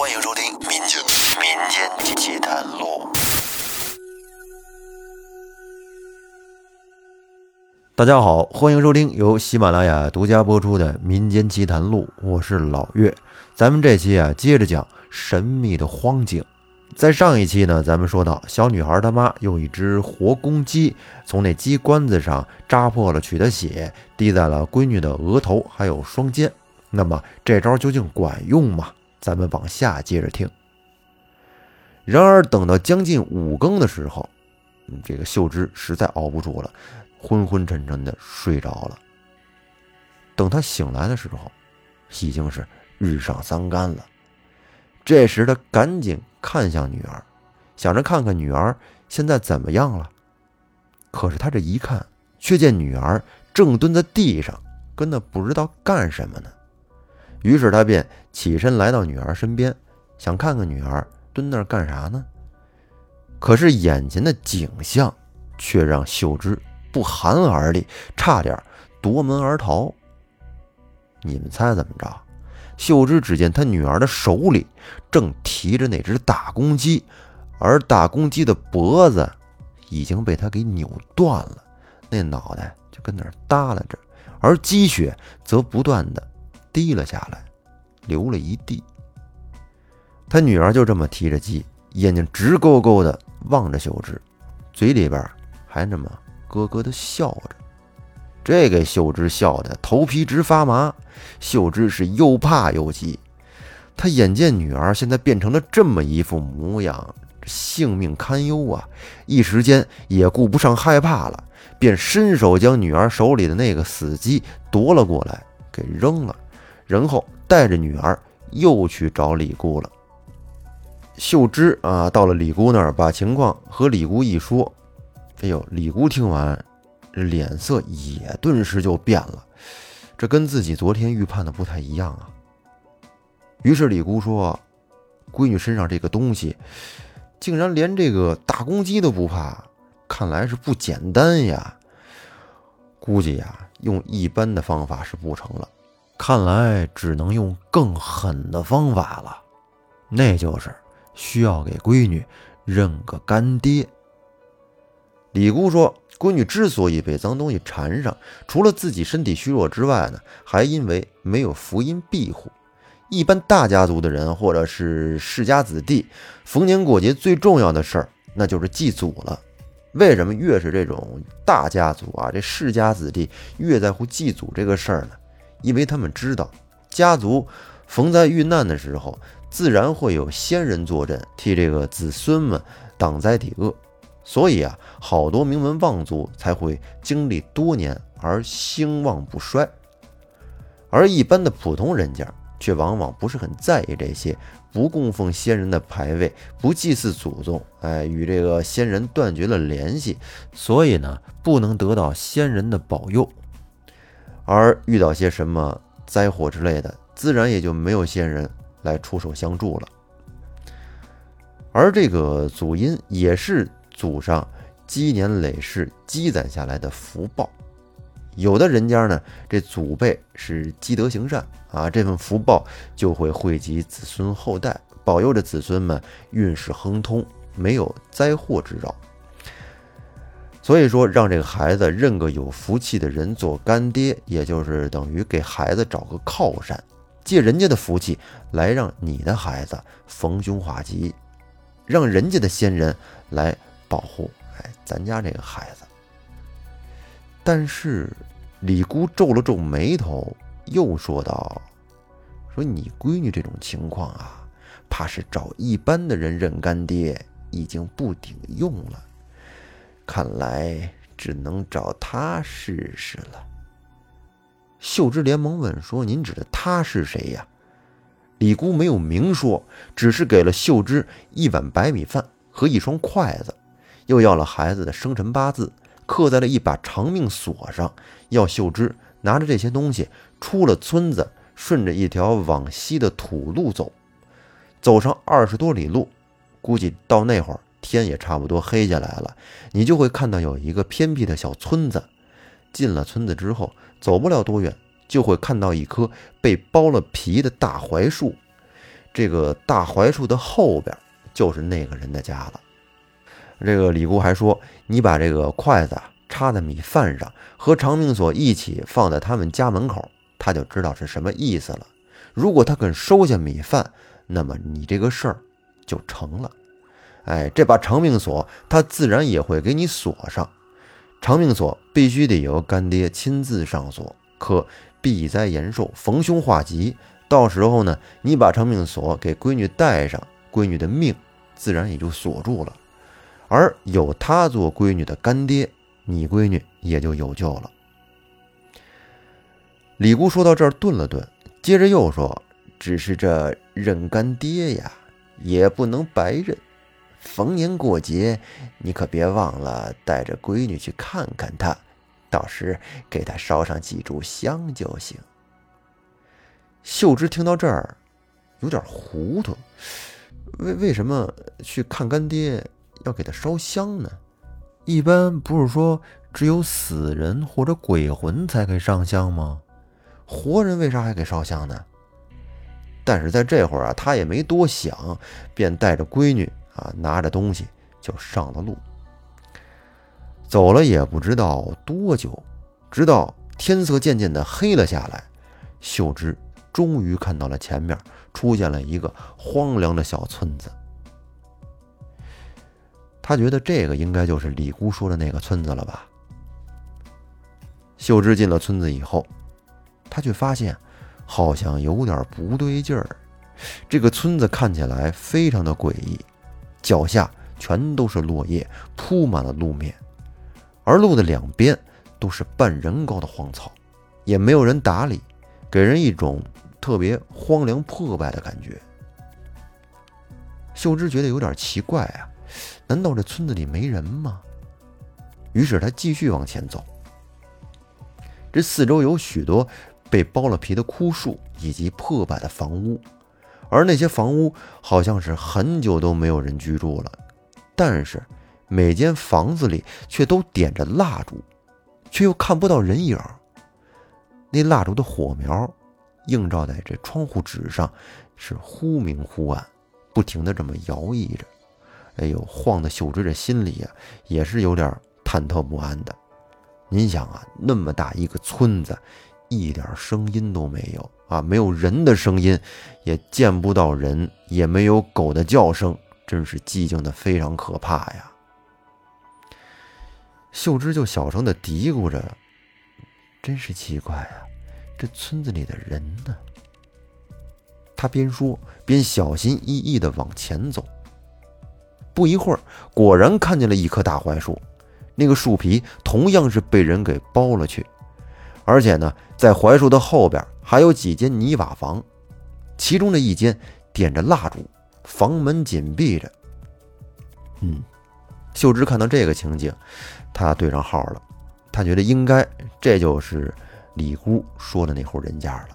欢迎收听《民间民间奇谈录》。大家好，欢迎收听由喜马拉雅独家播出的《民间奇谈录》，我是老岳。咱们这期啊，接着讲神秘的荒井。在上一期呢，咱们说到小女孩她妈用一只活公鸡从那鸡冠子上扎破了取的血，滴在了闺女的额头还有双肩。那么这招究竟管用吗？咱们往下接着听。然而等到将近五更的时候，这个秀芝实在熬不住了，昏昏沉沉的睡着了。等她醒来的时候，已经是日上三竿了。这时他赶紧看向女儿，想着看看女儿现在怎么样了。可是他这一看，却见女儿正蹲在地上，跟那不知道干什么呢。于是他便起身来到女儿身边，想看看女儿蹲那儿干啥呢。可是眼前的景象却让秀芝不寒而栗，差点夺门而逃。你们猜怎么着？秀芝只见她女儿的手里正提着那只大公鸡，而大公鸡的脖子已经被他给扭断了，那脑袋就跟那耷拉着，而鸡血则不断的滴了下来，流了一地。他女儿就这么提着鸡，眼睛直勾勾的望着秀芝，嘴里边还那么咯咯的笑着。这给秀芝笑的头皮直发麻，秀芝是又怕又急。她眼见女儿现在变成了这么一副模样，性命堪忧啊！一时间也顾不上害怕了，便伸手将女儿手里的那个死鸡夺了过来，给扔了，然后带着女儿又去找李姑了。秀芝啊，到了李姑那儿，把情况和李姑一说。哎呦，李姑听完。脸色也顿时就变了，这跟自己昨天预判的不太一样啊。于是李姑说：“闺女身上这个东西，竟然连这个大公鸡都不怕，看来是不简单呀。估计呀，用一般的方法是不成了，看来只能用更狠的方法了，那就是需要给闺女认个干爹。”李姑说。闺女之所以被脏东西缠上，除了自己身体虚弱之外呢，还因为没有福音庇护。一般大家族的人或者是世家子弟，逢年过节最重要的事儿那就是祭祖了。为什么越是这种大家族啊，这世家子弟越在乎祭祖这个事儿呢？因为他们知道，家族逢灾遇难的时候，自然会有先人坐镇，替这个子孙们挡灾抵恶。所以啊，好多名门望族才会经历多年而兴旺不衰，而一般的普通人家却往往不是很在意这些，不供奉先人的牌位，不祭祀祖宗，哎，与这个先人断绝了联系，所以呢，不能得到先人的保佑，而遇到些什么灾祸之类的，自然也就没有仙人来出手相助了。而这个祖荫也是。祖上积年累世积攒下来的福报，有的人家呢，这祖辈是积德行善啊，这份福报就会惠及子孙后代，保佑着子孙们运势亨通，没有灾祸之扰。所以说，让这个孩子认个有福气的人做干爹，也就是等于给孩子找个靠山，借人家的福气来让你的孩子逢凶化吉，让人家的先人来。保护，哎，咱家这个孩子。但是李姑皱了皱眉头，又说道：“说你闺女这种情况啊，怕是找一般的人认干爹已经不顶用了，看来只能找他试试了。”秀芝连忙问说：“您指的他是谁呀？”李姑没有明说，只是给了秀芝一碗白米饭和一双筷子。又要了孩子的生辰八字，刻在了一把长命锁上，要秀芝拿着这些东西出了村子，顺着一条往西的土路走，走上二十多里路，估计到那会儿天也差不多黑下来了，你就会看到有一个偏僻的小村子。进了村子之后，走不了多远，就会看到一棵被剥了皮的大槐树，这个大槐树的后边就是那个人的家了。这个李姑还说：“你把这个筷子插在米饭上，和长命锁一起放在他们家门口，他就知道是什么意思了。如果他肯收下米饭，那么你这个事儿就成了。哎，这把长命锁，他自然也会给你锁上。长命锁必须得由干爹亲自上锁，可避灾延寿、逢凶化吉。到时候呢，你把长命锁给闺女戴上，闺女的命自然也就锁住了。”而有他做闺女的干爹，你闺女也就有救了。李姑说到这儿顿了顿，接着又说：“只是这认干爹呀，也不能白认。逢年过节，你可别忘了带着闺女去看看他，到时给他烧上几炷香就行。”秀芝听到这儿，有点糊涂，为为什么去看干爹？要给他烧香呢，一般不是说只有死人或者鬼魂才给上香吗？活人为啥还给烧香呢？但是在这会儿啊，他也没多想，便带着闺女啊，拿着东西就上了路。走了也不知道多久，直到天色渐渐的黑了下来，秀芝终于看到了前面出现了一个荒凉的小村子。他觉得这个应该就是李姑说的那个村子了吧？秀芝进了村子以后，他却发现好像有点不对劲儿。这个村子看起来非常的诡异，脚下全都是落叶，铺满了路面，而路的两边都是半人高的荒草，也没有人打理，给人一种特别荒凉破败的感觉。秀芝觉得有点奇怪啊。难道这村子里没人吗？于是他继续往前走。这四周有许多被剥了皮的枯树以及破败的房屋，而那些房屋好像是很久都没有人居住了。但是每间房子里却都点着蜡烛，却又看不到人影。那蜡烛的火苗映照在这窗户纸上，是忽明忽暗，不停的这么摇曳着。哎呦，晃的秀芝这心里呀，也是有点忐忑不安的。您想啊，那么大一个村子，一点声音都没有啊，没有人的声音，也见不到人，也没有狗的叫声，真是寂静的非常可怕呀。秀芝就小声的嘀咕着：“真是奇怪啊，这村子里的人呢？”他边说边小心翼翼的往前走。不一会儿，果然看见了一棵大槐树，那个树皮同样是被人给剥了去，而且呢，在槐树的后边还有几间泥瓦房，其中的一间点着蜡烛，房门紧闭着。嗯，秀芝看到这个情景，她对上号了，她觉得应该这就是李姑说的那户人家了。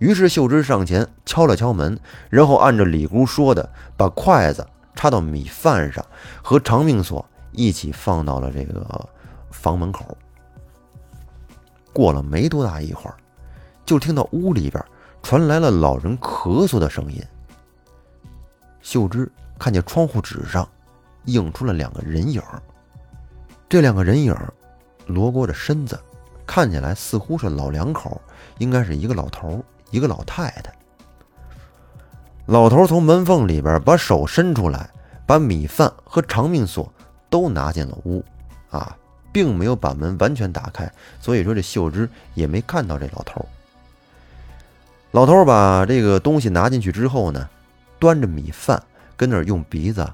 于是秀芝上前敲了敲门，然后按照李姑说的，把筷子。插到米饭上，和长命锁一起放到了这个房门口。过了没多大一会儿，就听到屋里边传来了老人咳嗽的声音。秀芝看见窗户纸上映出了两个人影这两个人影罗锅着身子，看起来似乎是老两口，应该是一个老头，一个老太太。老头从门缝里边把手伸出来，把米饭和长命锁都拿进了屋，啊，并没有把门完全打开，所以说这秀芝也没看到这老头。老头把这个东西拿进去之后呢，端着米饭跟那儿用鼻子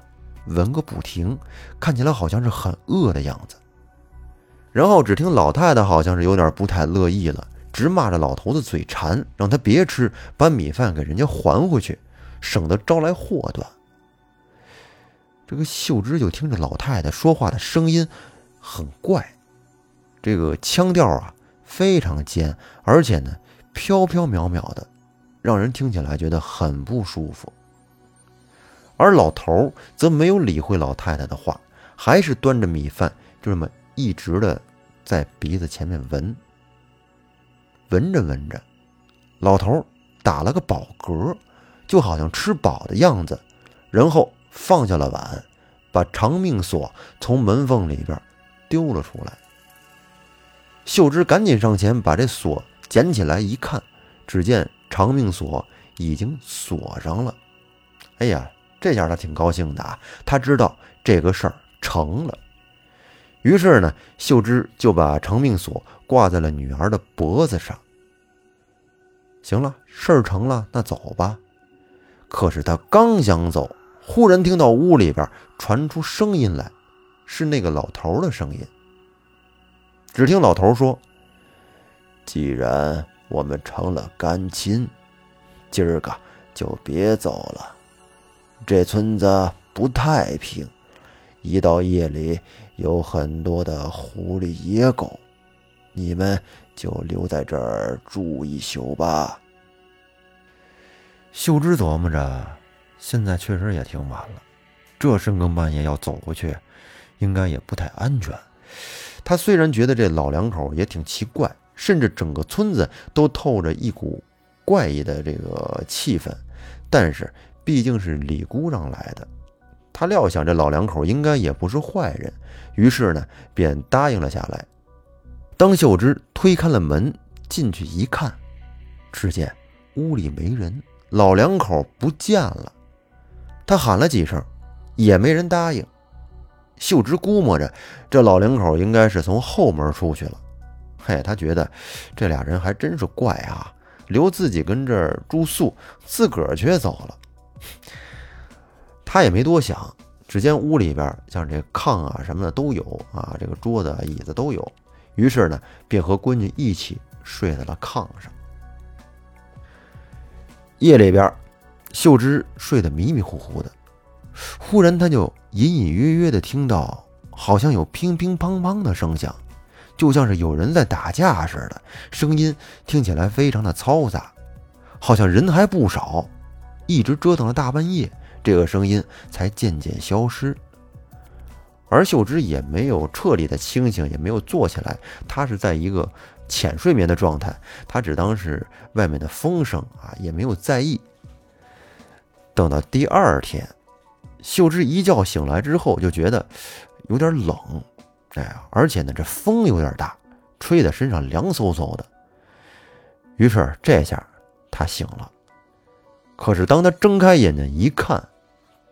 闻个不停，看起来好像是很饿的样子。然后只听老太太好像是有点不太乐意了，直骂着老头子嘴馋，让他别吃，把米饭给人家还回去。省得招来祸端。这个秀芝就听着老太太说话的声音很怪，这个腔调啊非常尖，而且呢飘飘渺渺的，让人听起来觉得很不舒服。而老头则没有理会老太太的话，还是端着米饭就这么一直的在鼻子前面闻。闻着闻着，老头打了个饱嗝。就好像吃饱的样子，然后放下了碗，把长命锁从门缝里边丢了出来。秀芝赶紧上前把这锁捡起来一看，只见长命锁已经锁上了。哎呀，这下他挺高兴的啊！他知道这个事儿成了。于是呢，秀芝就把长命锁挂在了女儿的脖子上。行了，事儿成了，那走吧。可是他刚想走，忽然听到屋里边传出声音来，是那个老头的声音。只听老头说：“既然我们成了干亲，今儿个就别走了。这村子不太平，一到夜里有很多的狐狸野狗，你们就留在这儿住一宿吧。”秀芝琢磨着，现在确实也挺晚了，这深更半夜要走过去，应该也不太安全。他虽然觉得这老两口也挺奇怪，甚至整个村子都透着一股怪异的这个气氛，但是毕竟是李姑让来的，他料想这老两口应该也不是坏人，于是呢便答应了下来。当秀芝推开了门进去一看，只见屋里没人，老两口不见了。他喊了几声，也没人答应。秀芝估摸着，这老两口应该是从后门出去了。嘿，他觉得这俩人还真是怪啊，留自己跟这儿住宿，自个儿却走了。他也没多想，只见屋里边像这炕啊什么的都有啊，这个桌子、椅子都有。于是呢，便和闺女一起睡在了炕上。夜里边，秀芝睡得迷迷糊糊的。忽然，他就隐隐约约的听到，好像有乒乒乓乓的声响，就像是有人在打架似的。声音听起来非常的嘈杂，好像人还不少。一直折腾了大半夜，这个声音才渐渐消失。而秀芝也没有彻底的清醒，也没有坐起来，她是在一个浅睡眠的状态，她只当是外面的风声啊，也没有在意。等到第二天。秀芝一觉醒来之后，就觉得有点冷，哎呀，而且呢，这风有点大，吹得身上凉飕飕的。于是这下他醒了，可是当他睁开眼睛一看，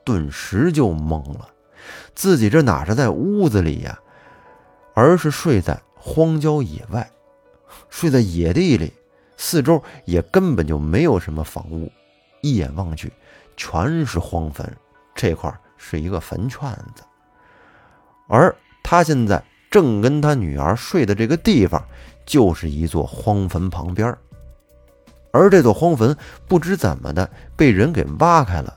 顿时就懵了，自己这哪是在屋子里呀，而是睡在荒郊野外，睡在野地里，四周也根本就没有什么房屋，一眼望去全是荒坟。这块是一个坟圈子，而他现在正跟他女儿睡的这个地方，就是一座荒坟旁边。而这座荒坟不知怎么的被人给挖开了，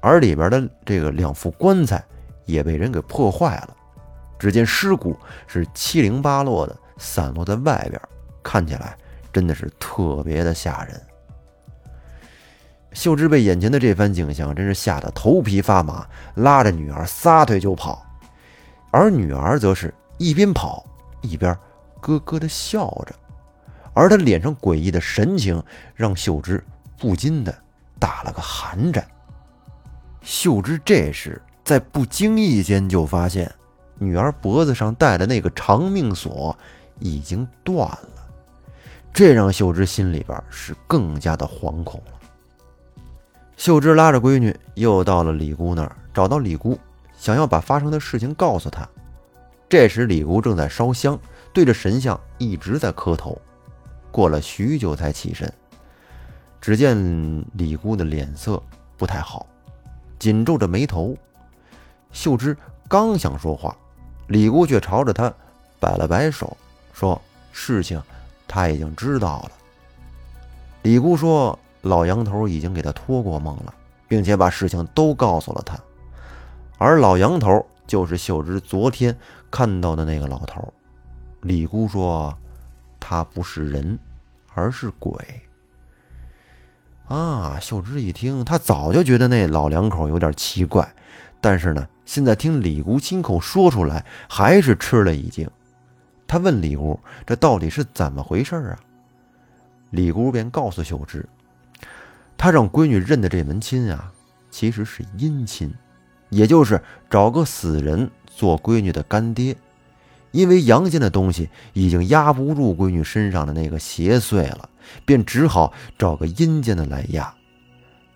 而里边的这个两副棺材也被人给破坏了。只见尸骨是七零八落的散落在外边，看起来真的是特别的吓人。秀芝被眼前的这番景象真是吓得头皮发麻，拉着女儿撒腿就跑，而女儿则是一边跑一边咯咯的笑着，而她脸上诡异的神情让秀芝不禁的打了个寒战。秀芝这时在不经意间就发现，女儿脖子上戴的那个长命锁已经断了，这让秀芝心里边是更加的惶恐。秀芝拉着闺女又到了李姑那儿，找到李姑，想要把发生的事情告诉她。这时李姑正在烧香，对着神像一直在磕头。过了许久才起身，只见李姑的脸色不太好，紧皱着眉头。秀芝刚想说话，李姑却朝着她摆了摆手，说：“事情她已经知道了。”李姑说。老杨头已经给他托过梦了，并且把事情都告诉了他。而老杨头就是秀芝昨天看到的那个老头。李姑说，他不是人，而是鬼。啊！秀芝一听，他早就觉得那老两口有点奇怪，但是呢，现在听李姑亲口说出来，还是吃了一惊。他问李姑：“这到底是怎么回事啊？”李姑便告诉秀芝。他让闺女认的这门亲啊，其实是阴亲，也就是找个死人做闺女的干爹。因为阳间的东西已经压不住闺女身上的那个邪祟了，便只好找个阴间的来压。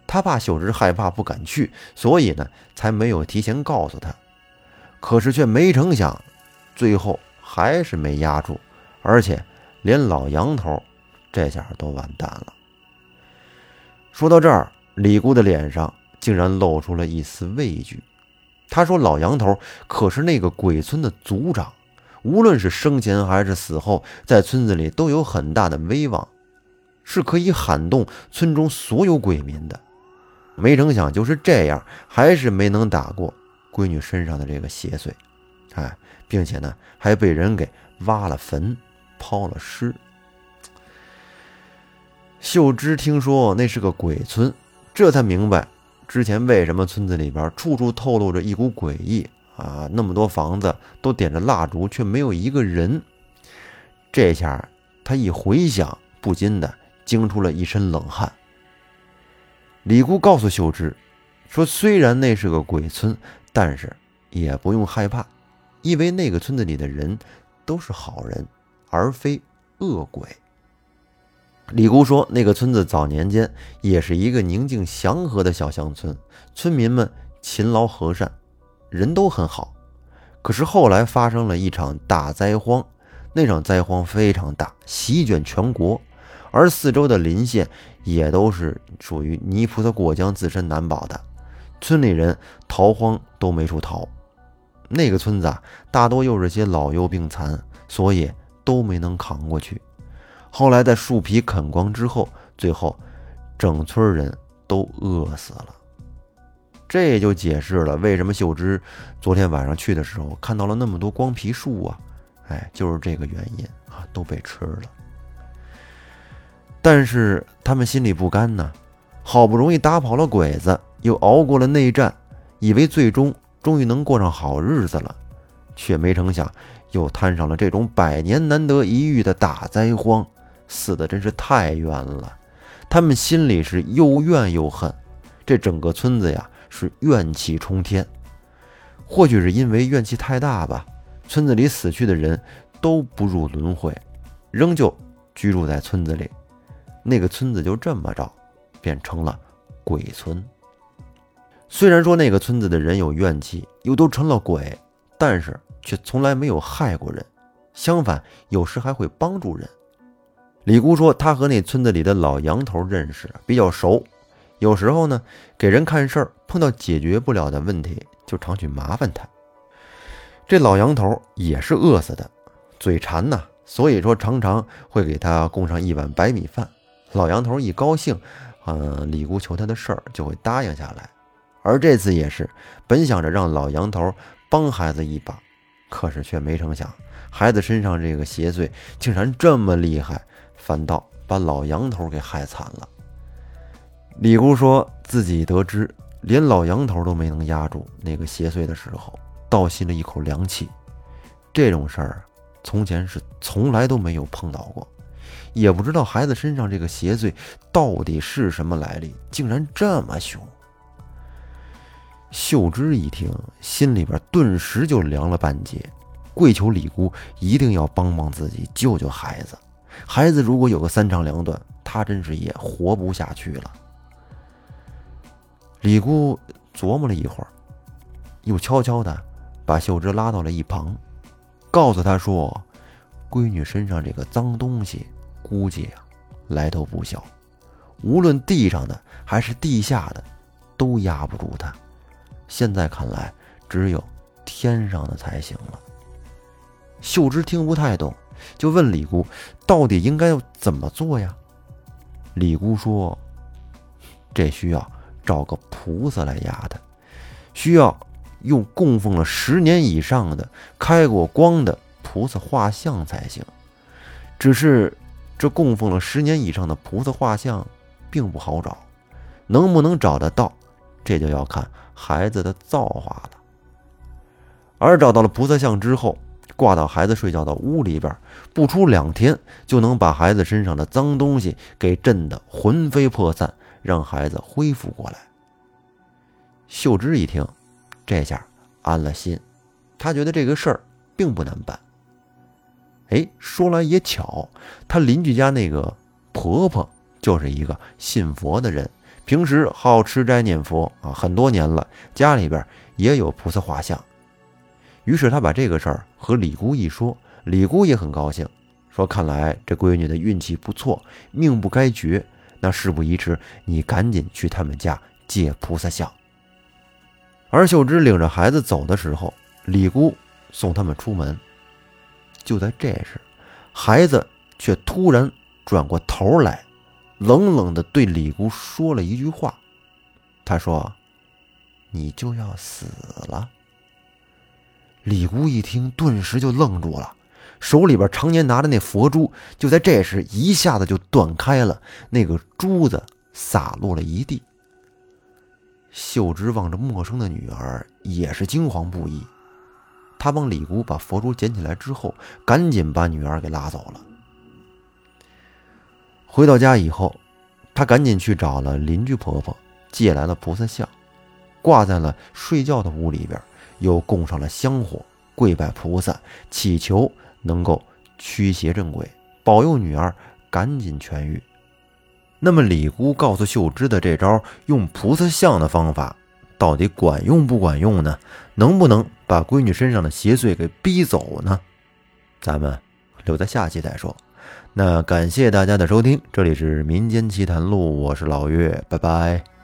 他怕秀芝害怕不敢去，所以呢，才没有提前告诉他。可是却没成想，最后还是没压住，而且连老杨头这下都完蛋了。说到这儿，李姑的脸上竟然露出了一丝畏惧。他说：“老杨头可是那个鬼村的族长。”无论是生前还是死后，在村子里都有很大的威望，是可以喊动村中所有鬼民的。没成想就是这样，还是没能打过闺女身上的这个邪祟，哎，并且呢，还被人给挖了坟，抛了尸。秀芝听说那是个鬼村，这才明白之前为什么村子里边处处透露着一股诡异。啊，那么多房子都点着蜡烛，却没有一个人。这下他一回想，不禁的惊出了一身冷汗。李姑告诉秀芝说：“虽然那是个鬼村，但是也不用害怕，因为那个村子里的人都是好人，而非恶鬼。”李姑说：“那个村子早年间也是一个宁静祥和的小乡村，村民们勤劳和善。”人都很好，可是后来发生了一场大灾荒，那场灾荒非常大，席卷全国，而四周的邻县也都是属于泥菩萨过江自身难保的，村里人逃荒都没处逃。那个村子啊，大多又是些老幼病残，所以都没能扛过去。后来在树皮啃光之后，最后整村人都饿死了。这也就解释了为什么秀芝昨天晚上去的时候看到了那么多光皮树啊，哎，就是这个原因啊，都被吃了。但是他们心里不甘呢，好不容易打跑了鬼子，又熬过了内战，以为最终终于能过上好日子了，却没成想又摊上了这种百年难得一遇的大灾荒，死的真是太冤了。他们心里是又怨又恨，这整个村子呀。是怨气冲天，或许是因为怨气太大吧。村子里死去的人都不入轮回，仍旧居住在村子里。那个村子就这么着变成了鬼村。虽然说那个村子的人有怨气，又都成了鬼，但是却从来没有害过人，相反，有时还会帮助人。李姑说，她和那村子里的老杨头认识，比较熟。有时候呢，给人看事儿，碰到解决不了的问题，就常去麻烦他。这老杨头也是饿死的，嘴馋呐，所以说常常会给他供上一碗白米饭。老杨头一高兴，嗯，李姑求他的事儿就会答应下来。而这次也是，本想着让老杨头帮孩子一把，可是却没成想，孩子身上这个邪祟竟然这么厉害，反倒把老杨头给害惨了。李姑说自己得知连老杨头都没能压住那个邪祟的时候，倒吸了一口凉气。这种事儿从前是从来都没有碰到过，也不知道孩子身上这个邪祟到底是什么来历，竟然这么凶。秀芝一听，心里边顿时就凉了半截，跪求李姑一定要帮帮自己，救救孩子。孩子如果有个三长两短，他真是也活不下去了。李姑琢磨了一会儿，又悄悄的把秀芝拉到了一旁，告诉她说：“闺女身上这个脏东西，估计啊来头不小，无论地上的还是地下的，都压不住她。现在看来，只有天上的才行了。”秀芝听不太懂，就问李姑：“到底应该要怎么做呀？”李姑说：“这需要。”找个菩萨来压他，需要用供奉了十年以上的、开过光的菩萨画像才行。只是这供奉了十年以上的菩萨画像并不好找，能不能找得到，这就要看孩子的造化了。而找到了菩萨像之后，挂到孩子睡觉的屋里边，不出两天就能把孩子身上的脏东西给震得魂飞魄散。让孩子恢复过来。秀芝一听，这下安了心，她觉得这个事儿并不难办。哎，说来也巧，她邻居家那个婆婆就是一个信佛的人，平时好吃斋念佛啊，很多年了，家里边也有菩萨画像。于是他把这个事儿和李姑一说，李姑也很高兴，说：“看来这闺女的运气不错，命不该绝。那事不宜迟，你赶紧去他们家借菩萨像。”而秀芝领着孩子走的时候，李姑送他们出门。就在这时，孩子却突然转过头来，冷冷地对李姑说了一句话：“他说，你就要死了。”李姑一听，顿时就愣住了，手里边常年拿着那佛珠，就在这时一下子就断开了，那个珠子洒落了一地。秀芝望着陌生的女儿，也是惊慌不已。他帮李姑把佛珠捡起来之后，赶紧把女儿给拉走了。回到家以后，他赶紧去找了邻居婆婆，借来了菩萨像，挂在了睡觉的屋里边，又供上了香火，跪拜菩萨，祈求能够驱邪镇鬼，保佑女儿赶紧痊愈。那么李姑告诉秀芝的这招用菩萨像的方法，到底管用不管用呢？能不能把闺女身上的邪祟给逼走呢？咱们留在下期再说。那感谢大家的收听，这里是民间奇谈录，我是老岳，拜拜。